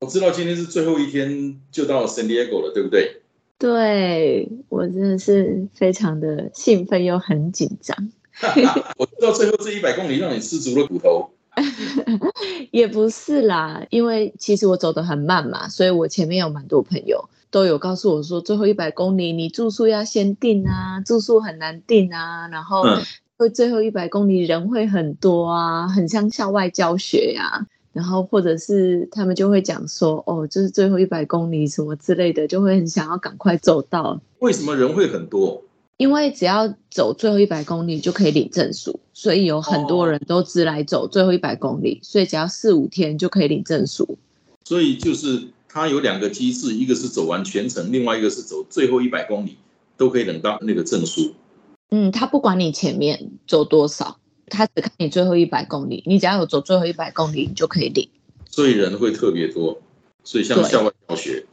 我知道今天是最后一天，就到 San Diego 了，对不对？对我真的是非常的兴奋又很紧张，我知道最后这一百公里让你吃足了骨头。也不是啦，因为其实我走得很慢嘛，所以我前面有蛮多朋友都有告诉我说，最后一百公里你住宿要先订啊，住宿很难订啊，然后嗯会最后一百公里人会很多啊，很像校外教学呀、然后或者是他们就会讲说，哦，就是最后一百公里什么之类的，就会很想要赶快走到。为什么人会很多？因为只要走最后一百公里就可以领证书，所以有很多人都只来走最后一百公里，所以只要四五天就可以领证书。所以就是它有两个机制，一个是走完全程，另外一个是走最后一百公里，都可以领到那个证书。嗯，他不管你前面走多少，他只看你最后一百公里，你只要有走最后一百公里，你就可以领。所以人会特别多，所以像校外教学，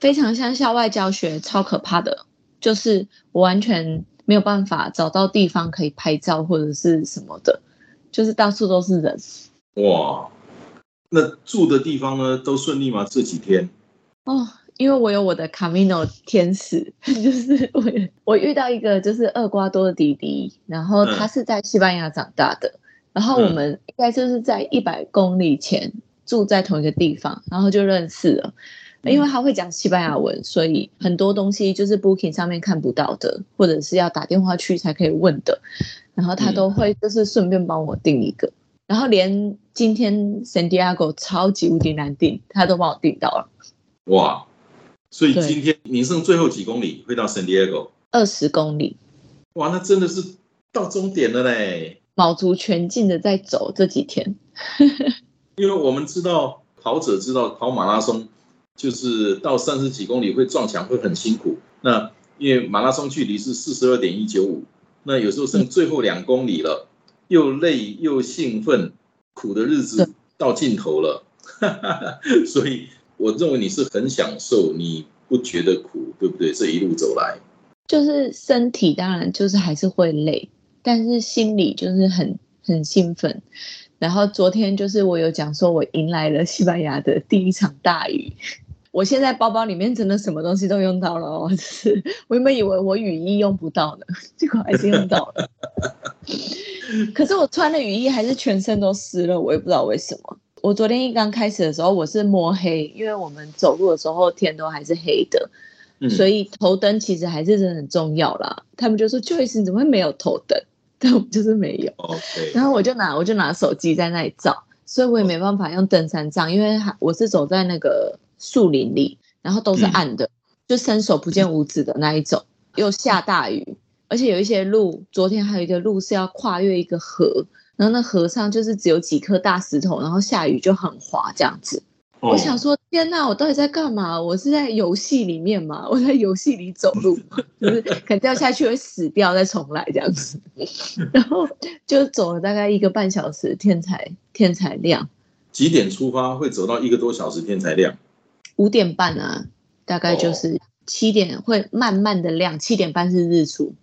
非常像校外教学，超可怕的，就是我完全没有办法找到地方可以拍照或者是什么的，就是到处都是人。哇！那住的地方呢，都顺利吗？这几天？哦，因为我有我的 Camino 天使，就是我我遇到一个就是厄瓜多的弟弟，然后他是在西班牙长大的，然后我们应该就是在一百公里前住在同一个地方，然后就认识了。因为他会讲西班牙文，所以很多东西就是 Booking 上面看不到的，或者是要打电话去才可以问的，然后他都会就是顺便帮我订一个，然后连今天 San Diego 超级无敌难订，他都帮我订到了。哇！所以今天你剩最后几公里会到 San Diego？二十公里，哇，那真的是到终点了嘞！卯足全劲的在走这几天。因为我们知道跑者知道跑马拉松就是到三十几公里会撞墙，会很辛苦。那因为马拉松距离是四十二点一九五，那有时候剩最后两公里了，又累又兴奋，苦的日子到尽头了。所以我认为你是很享受，你不觉得苦，对不对？这一路走来，就是身体当然就是还是会累，但是心里就是很很兴奋。然后昨天就是我有讲说，我迎来了西班牙的第一场大雨。我现在包包里面真的什么东西都用到了哦，就是我原本以为我雨衣用不到的，结果还是用到了。可是我穿的雨衣还是全身都湿了，我也不知道为什么。我昨天一刚开始的时候，我是摸黑，因为我们走路的时候天都还是黑的，嗯，所以头灯其实还是真的很重要啦。他们就说 Joyce 你怎么会没有头灯？但我就是没有。然后我就拿我就拿手机在那里照，所以我也没办法用登山杖，因为还我是走在那个树林里，然后都是暗的，就伸手不见五指的那一种，又下大雨，而且有一些路，昨天还有一个路是要跨越一个河，然后那河上就是只有几颗大石头，然后下雨就很滑这样子。哦我想说，天呐，我到底在干嘛？我是在游戏里面吗？我在游戏里走路，就是可能掉下去会死掉，再重来这样子。然后就走了大概一个半小时，天才天才亮，几点出发会走到一个多小时天才亮？五点半啊，大概就是七点会慢慢的亮，七点半是日出。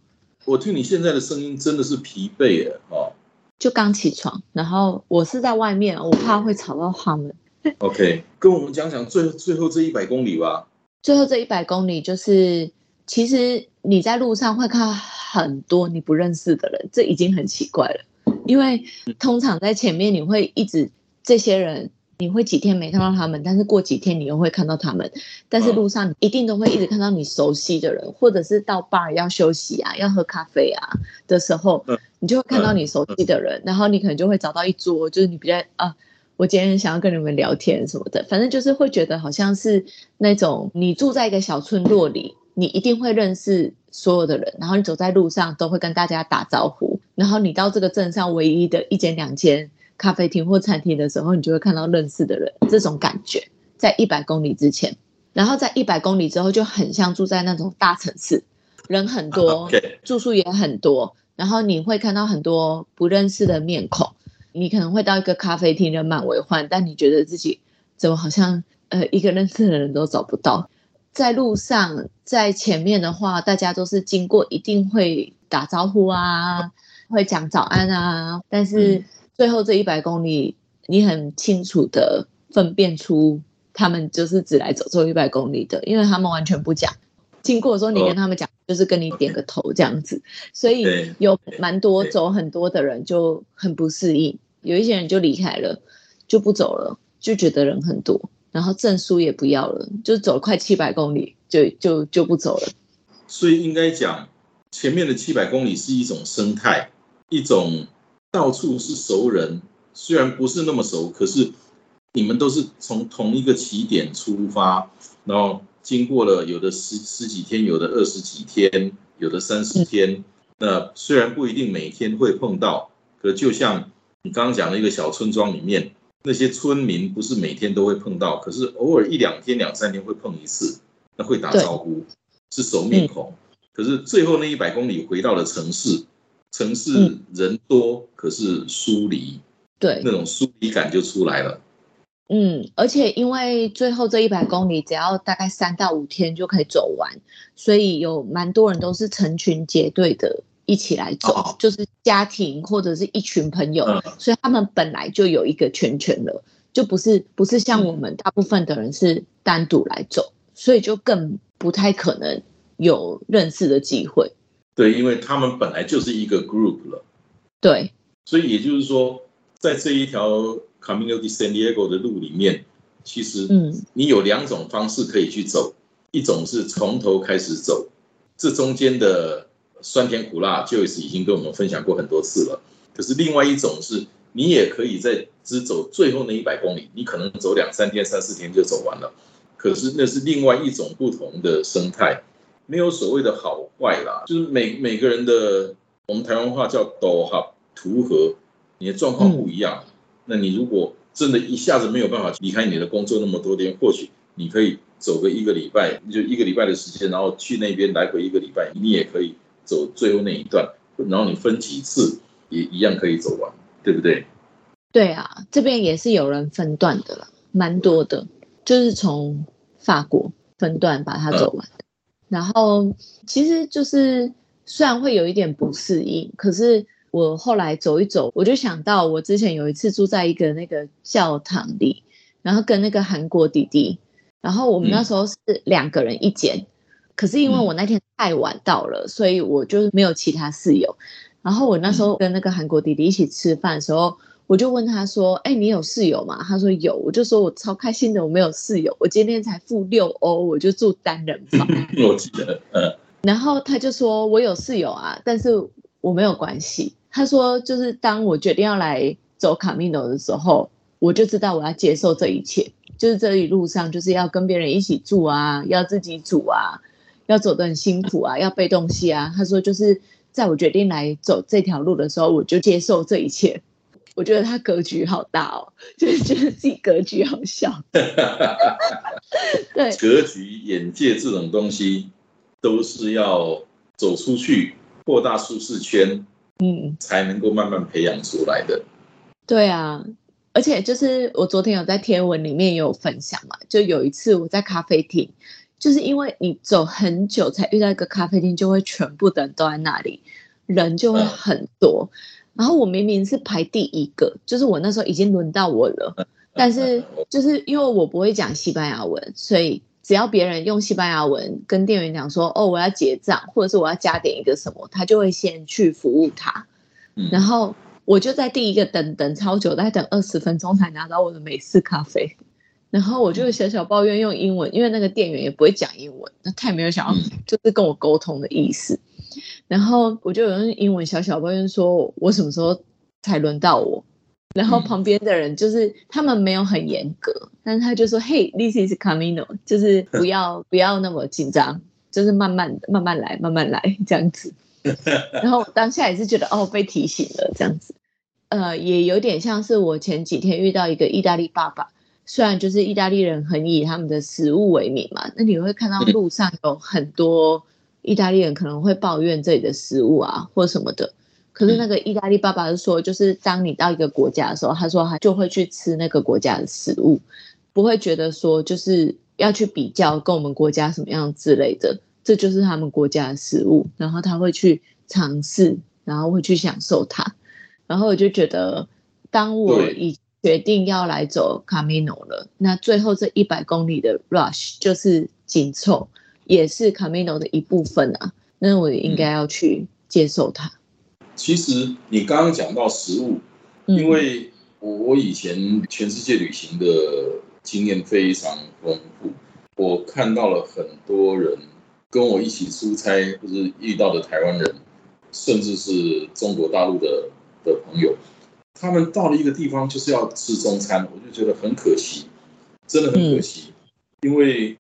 我听你现在的声音真的是疲惫了哦。就刚起床，然后我是在外面，我怕会吵到他们。OK，跟我们讲讲最最后这一百公里吧。最后这一百公里，就是其实你在路上会看到很多你不认识的人，这已经很奇怪了。因为通常在前面你会一直这些人，你会几天没看到他们，但是过几天你又会看到他们。但是路上你一定都会一直看到你熟悉的人，或者是到 bar 要休息啊、要喝咖啡啊的时候，你就会看到你熟悉的人，然后你可能就会找到一桌，就是你比较啊。我今天想要跟你们聊天什么的，反正就是会觉得好像是那种你住在一个小村落里，你一定会认识所有的人，然后你走在路上都会跟大家打招呼，然后你到这个镇上唯一的一间两间咖啡厅或餐厅的时候，你就会看到认识的人，这种感觉在一百公里之前。然后在一百公里之后就很像住在那种大城市，人很多，住宿也很多，然后你会看到很多不认识的面孔，你可能会到一个咖啡厅人满为患，但你觉得自己怎么好像呃一个认识的人都找不到。在路上，在前面的话，大家都是经过，一定会打招呼啊，会讲早安啊。但是最后这一百公里，你很清楚的分辨出他们就是只来走这一百公里的，因为他们完全不讲。经过的时候，你跟他们讲，就是跟你点个头这样子。所以有蛮多走很多的人就很不适应，有一些人就离开了，就不走了，就觉得人很多。然后证书也不要了，就走了快七百公里，就就就不走了。所以应该讲，前面的七百公里是一种生态，一种到处是熟人，虽然不是那么熟，可是你们都是从同一个起点出发，然后经过了有的十十几天，有的二十几天，有的三十天。那虽然不一定每天会碰到，可就像你刚刚讲的一个小村庄里面。那些村民不是每天都会碰到，可是偶尔一两天、两三天会碰一次，那会打招呼，是熟面孔。可是最后那一百公里回到了城市，城市人多，可是疏离，对，那种疏离感就出来了。嗯，而且因为最后这一百公里只要大概三到五天就可以走完，所以有蛮多人都是成群结队的。一起来走，就是家庭或者是一群朋友，所以他们本来就有一个圈圈了，就不是不是像我们大部分的人是单独来走，所以就更不太可能有认识的机会。对，因为他们本来就是一个 group 了。对，所以也就是说，在这一条 Camino de San Diego 的路里面，其实嗯，你有两种方式可以去走，一种是从头开始走，这中间的。酸甜苦辣，Joyce 已经跟我们分享过很多次了。可是另外一种是，你也可以在只走最后那一百公里，你可能走两三天、三四天就走完了。可是那是另外一种不同的生态，没有所谓的好坏啦，就是每每个人的，我们台湾话叫斗哈图和，你的状况不一样。那你如果真的一下子没有办法离开你的工作那么多天，或许你可以走个一个礼拜，就一个礼拜的时间，然后去那边来回一个礼拜，你也可以。走最后那一段，然后你分几次也一样可以走完，对不对？对啊，这边也是有人分段的了，蛮多的，就是从法国分段把它走完。然后其实就是虽然会有一点不适应，可是我后来走一走，我就想到我之前有一次住在一个那个教堂里，然后跟那个韩国弟弟，然后我们那时候是两个人一间。可是因为我那天太晚到了，所以我就没有其他室友。然后我那时候跟那个韩国弟弟一起吃饭的时候，我就问他说：“哎，你有室友吗？”他说有。我就说我超开心的，我没有室友，我今天才付六欧，我就住单人房。我记得，嗯。然后他就说我有室友啊，但是我没有关系。他说就是当我决定要来走卡米诺的时候，我就知道我要接受这一切，就是这一路上就是要跟别人一起住啊，要自己煮啊。要走得很辛苦啊，要背东西啊。他说，就是在我决定来走这条路的时候，我就接受这一切。我觉得他格局好大哦，就是觉得自己格局好小。对，格局、眼界这种东西，都是要走出去，扩大舒适圈，嗯，才能够慢慢培养出来的。对啊，而且就是我昨天有在天文里面有分享嘛，就有一次我在咖啡厅。就是因为你走很久才遇到一个咖啡厅，就会全部的人都在那里，人就会很多。然后我明明是排第一个，就是我那时候已经轮到我了，但是就是因为我不会讲西班牙文，所以只要别人用西班牙文跟店员讲说：“哦，我要结账，或者是我要加点一个什么”，他就会先去服务他。然后我就在第一个等等超久，大概等二十分钟才拿到我的美式咖啡。然后我就小小抱怨用英文，因为那个店员也不会讲英文，他也没有想要就是跟我沟通的意思。然后我就用英文小小抱怨说，我什么时候才轮到我？然后旁边的人就是他们没有很严格，但是他就说：“Hey，this is Camino，就是 不要不要那么紧张，就是慢慢慢慢来，慢慢来这样子。”然后当下也是觉得哦被提醒了这样子，呃，也有点像是我前几天遇到一个意大利爸爸。虽然就是意大利人很以他们的食物为名嘛，那你会看到路上有很多意大利人可能会抱怨这里的食物啊或什么的。可是那个意大利爸爸是说，就是当你到一个国家的时候，他说他就会去吃那个国家的食物，不会觉得说就是要去比较跟我们国家什么样之类的，这就是他们国家的食物，然后他会去尝试，然后会去享受它。然后我就觉得，当我已决定要来走 Camino 了，那最后这一百公里的 Rush 就是紧凑，也是 Camino 的一部分啊。那我应该要去接受它。其实你刚刚讲到食物，因为我我以前全世界旅行的经验非常丰富，我看到了很多人跟我一起出差，或是遇到的台湾人，甚至是中国大陆的的朋友，他们到了一个地方就是要吃中餐，我就觉得很可惜，真的很可惜，因为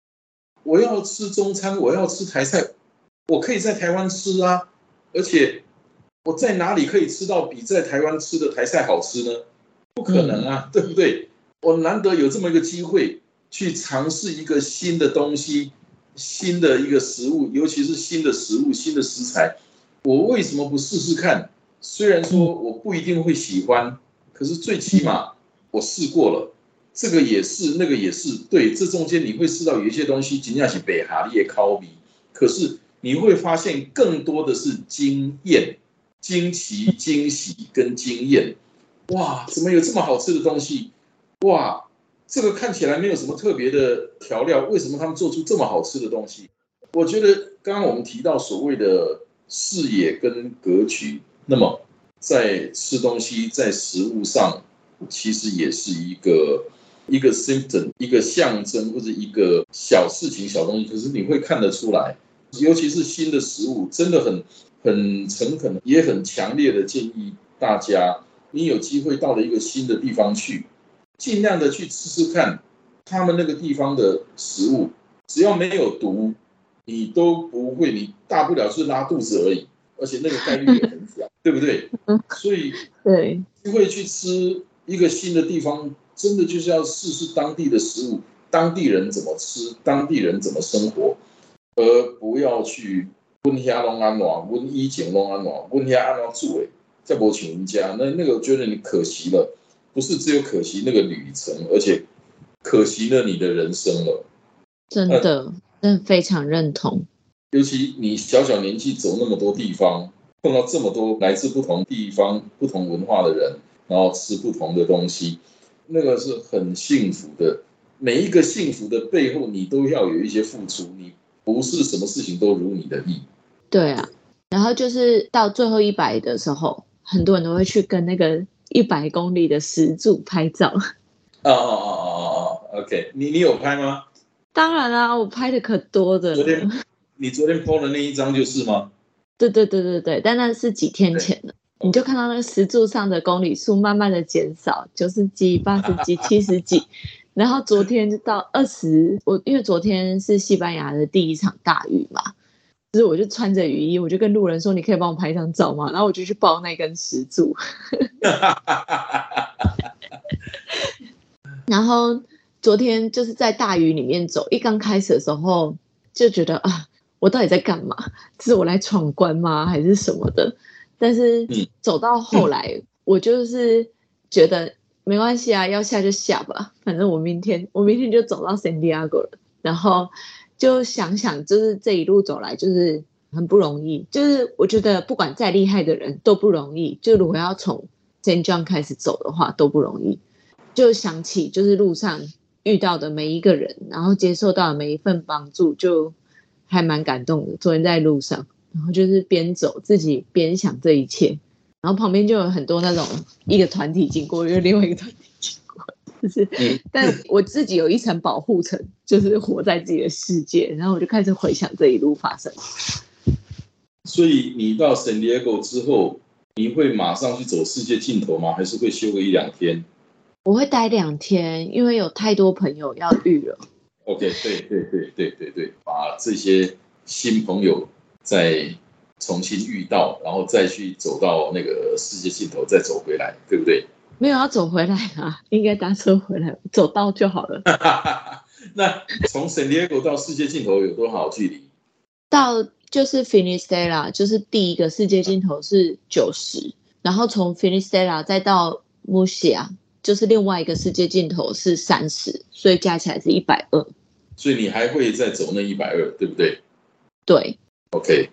我要吃中餐，我要吃台菜，我可以在台湾吃啊，而且。我在哪里可以吃到比在台湾吃的台菜好吃呢？不可能啊，对不对？我难得有这么一个机会去尝试一个新的东西，新的一个食物，尤其是新的食物、新的食材，我为什么不试试看？虽然说我不一定会喜欢，可是最起码我试过了，这个也是，那个也是，对，这中间你会试到有一些东西，尽量是北哈列烤比，可是你会发现更多的是经验。惊奇、惊喜跟惊艳，哇！怎么有这么好吃的东西？哇！这个看起来没有什么特别的调料，为什么他们做出这么好吃的东西？我觉得刚刚我们提到所谓的视野跟格局，那么在吃东西、在食物上，其实也是一个一个 symptom，一个象征或者一个小事情、小东西，可是你会看得出来，尤其是新的食物，真的很。很诚恳，也很强烈的建议大家，你有机会到了一个新的地方去，尽量的去吃吃看他们那个地方的食物，只要没有毒，你都不会，你大不了是拉肚子而已，而且那个概率也很小，对不对？所以，对，机会去吃一个新的地方，真的就是要试试当地的食物，当地人怎么吃，当地人怎么生活，而不要去。问遐拢安暖？问以前拢安暖？问遐安暖住诶？再不请人家，那那个觉得你可惜了，不是只有可惜那个旅程，而且可惜了你的人生了。真的，真非常认同。尤其你小小年纪走那么多地方，碰到这么多来自不同地方、不同文化的人，然后吃不同的东西，那个是很幸福的。每一个幸福的背后，你都要有一些付出。你。不是什么事情都如你的意。对啊，然后就是到最后一百的时候，很多人都会去跟那个一百公里的石柱拍照。哦哦哦哦哦哦，OK，你你有拍吗？当然啦，我拍的可多的。昨天你昨天 PO 的那一张就是吗？对对对对对，但那是几天前的，你就看到那个石柱上的公里数慢慢的减少，九十几、八十几、七十几。然后昨天就到二十，我因为昨天是西班牙的第一场大雨嘛，就是我就穿着雨衣，我就跟路人说：“你可以帮我拍一张照吗？”然后我就去抱那根石柱。然后昨天就是在大雨里面走，一刚开始的时候就觉得啊，我到底在干嘛？是我来闯关吗？还是什么的？但是走到后来，我就是觉得。没关系啊，要下就下吧，反正我明天我明天就走到圣地亚哥了。然后就想想，就是这一路走来就是很不容易，就是我觉得不管再厉害的人都不容易。就如果要从 Saint John 开始走的话都不容易。就想起就是路上遇到的每一个人，然后接受到的每一份帮助，就还蛮感动的。昨天在路上，然后就是边走自己边想这一切。然后旁边就有很多那种一个团体经过，又另外一个团体经过，就是，但我自己有一层保护层，就是活在自己的世界。然后我就开始回想这一路发生。所以你到 San Diego 之后，你会马上去走世界尽头吗？还是会休个一两天？我会待两天，因为有太多朋友要遇了。OK，对对对对对对，把这些新朋友在。重新遇到，然后再去走到那个世界尽头，再走回来，对不对？没有要走回来啊，应该搭车回来，走到就好了。那从 San Diego 到世界尽头有多少距离？到就是 Finisterra，就是第一个世界尽头是九十，然后从 Finistera 再到 Musia，就是另外一个世界尽头是三十，所以加起来是一百二。所以你还会再走那一百二，对不对？对，OK。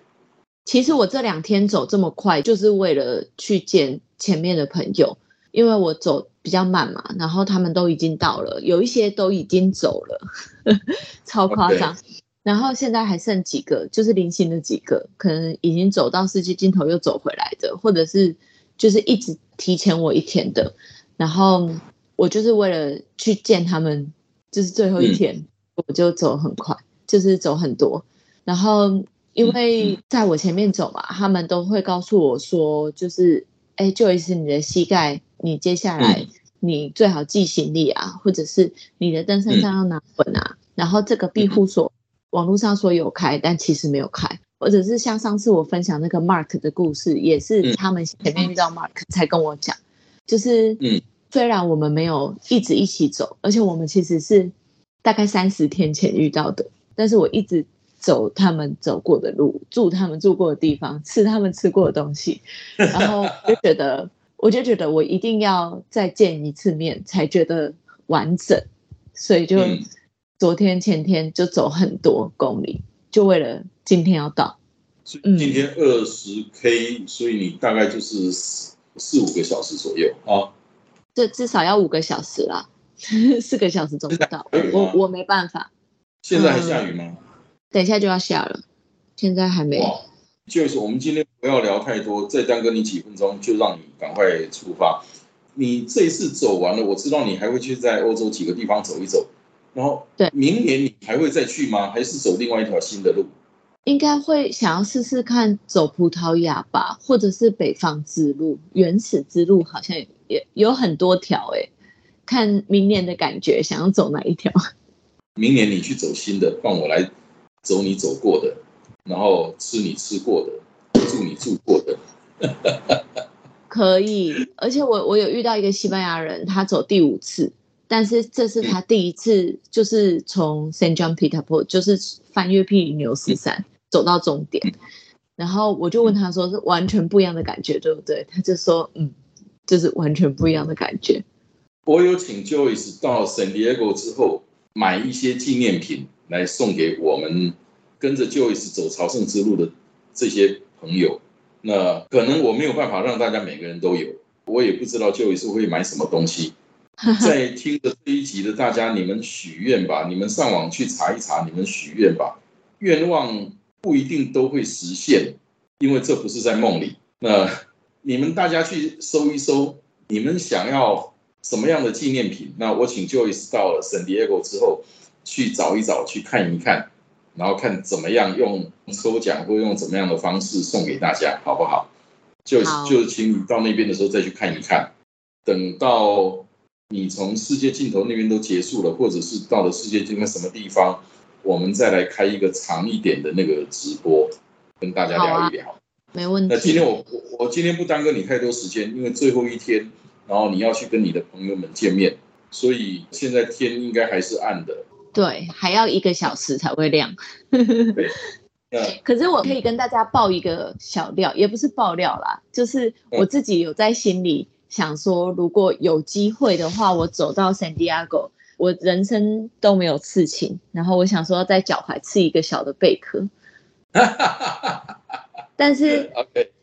其实我这两天走这么快，就是为了去见前面的朋友，因为我走比较慢嘛，然后他们都已经到了，有一些都已经走了，超夸张。然后现在还剩几个，就是零星的几个，可能已经走到世界尽头又走回来的，或者是就是一直提前我一天的。然后我就是为了去见他们，就是最后一天，我就走很快，就是走很多。然后因为在我前面走嘛，他们都会告诉我说，就是哎，就一次你的膝盖，你接下来你最好系行李啊，或者是你的登山杖要拿稳啊。然后这个庇护所。网络上说有开，但其实没有开，或者是像上次我分享那个 Mark 的故事，也是他们前面遇到 Mark 才跟我讲，就是嗯，虽然我们没有一直一起走，而且我们其实是大概三十天前遇到的，但是我一直走他们走过的路，住他们住过的地方，吃他们吃过的东西，然后就觉得，我就觉得我一定要再见一次面才觉得完整，所以就。昨天前天就走很多公里，就为了今天要到。今天二十 K，所以你大概就是四四五个小时左右啊。这至少要五个小时啦，四个小时走不到。我我没办法。现在还下雨吗？等一下就要下了，现在还没。就是我们今天不要聊太多，再耽搁你几分钟，就让你赶快出发。你这一次走完了，我知道你还会去在欧洲几个地方走一走。然后，对，明年你还会再去吗？还是走另外一条新的路？应该会想要试试看走葡萄牙吧，或者是北方之路、原始之路，好像也有很多条哎。看明年的感觉，想要走哪一条？明年你去走新的，放我来走你走过的，然后吃你吃过的，住你住过的。可以，而且我我有遇到一个西班牙人，他走第五次。但是这是他第一次，就是从 John Peter Port，就是翻越毗尼牛斯山走到终点。然后我就问他说：“是完全不一样的感觉，对不对？”他就说：“嗯，就是完全不一样的感觉。”我有请 Joyce 到 San Diego 之后买一些纪念品来送给我们跟着 Joyce 走朝圣之路的这些朋友。那可能我没有办法让大家每个人都有，我也不知道 Joyce 会买什么东西。在听的这一集的大家，你们许愿吧，你们上网去查一查，你们许愿吧。愿望不一定都会实现，因为这不是在梦里。那你们大家去搜一搜，你们想要什么样的纪念品？那我请 Joyce 到了 San Diego 之后去找一找，去看一看，然后看怎么样用抽奖或用怎么样的方式送给大家，好不好？就就请你到那边的时候再去看一看，等到。你从世界尽头那边都结束了，或者是到了世界尽头什么地方，我们再来开一个长一点的那个直播，跟大家聊一聊。没问题。那今天我我我今天不耽搁你太多时间，因为最后一天，然后你要去跟你的朋友们见面，所以现在天应该还是暗的。对，还要一个小时才会亮。对。可是我可以跟大家爆一个小料，也不是爆料啦，就是我自己有在心里。想说，如果有机会的话，我走到 San Diego，我人生都没有刺青，然后我想说在脚踝刺一个小的贝壳，但是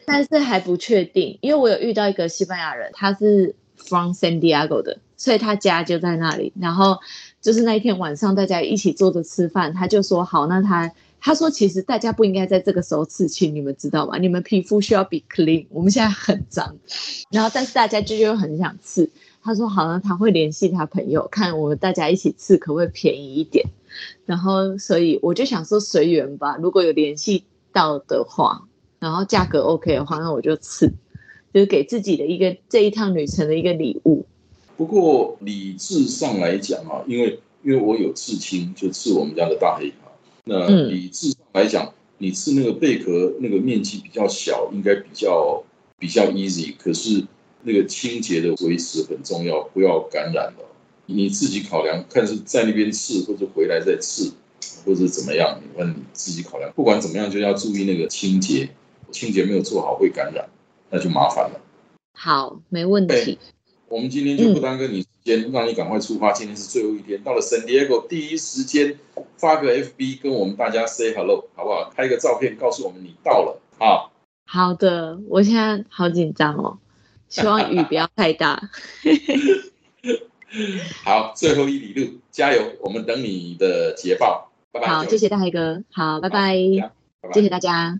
但是还不确定，因为我有遇到一个西班牙人，他是 from San Diego 的，所以他家就在那里，然后就是那一天晚上大家一起坐着吃饭，他就说好，那他。他说：“其实大家不应该在这个时候刺青，你们知道吗？你们皮肤需要 be clean。我们现在很脏，然后但是大家就又很想刺。他说：好像他会联系他朋友，看我们大家一起刺可不可以便宜一点。然后所以我就想说随缘吧，如果有联系到的话，然后价格 OK 的话，那我就刺，就是给自己的一个这一趟旅程的一个礼物。不过理智上来讲啊，因为因为我有刺青，就刺我们家的大黑。”那理智上来讲，你刺那个贝壳那个面积比较小，应该比较比较 easy。可是那个清洁的维持很重要，不要感染了。你自己考量，看是在那边刺，或者回来再刺，或者怎么样，你问你自己考量。不管怎么样，就要注意那个清洁，清洁没有做好会感染，那就麻烦了。好，没问题。我们今天就不耽搁你时间，让你赶快出发。今天是最后一天，到了 San Diego，第一时间发个 FB 跟我们大家 say hello，好不好？拍个照片告诉我们你到了啊。好的，我现在好紧张哦，希望雨不要太大。好，最后一里路，加油！我们等你的捷报，拜拜。好，谢谢大黑哥，好，拜拜，谢谢大家。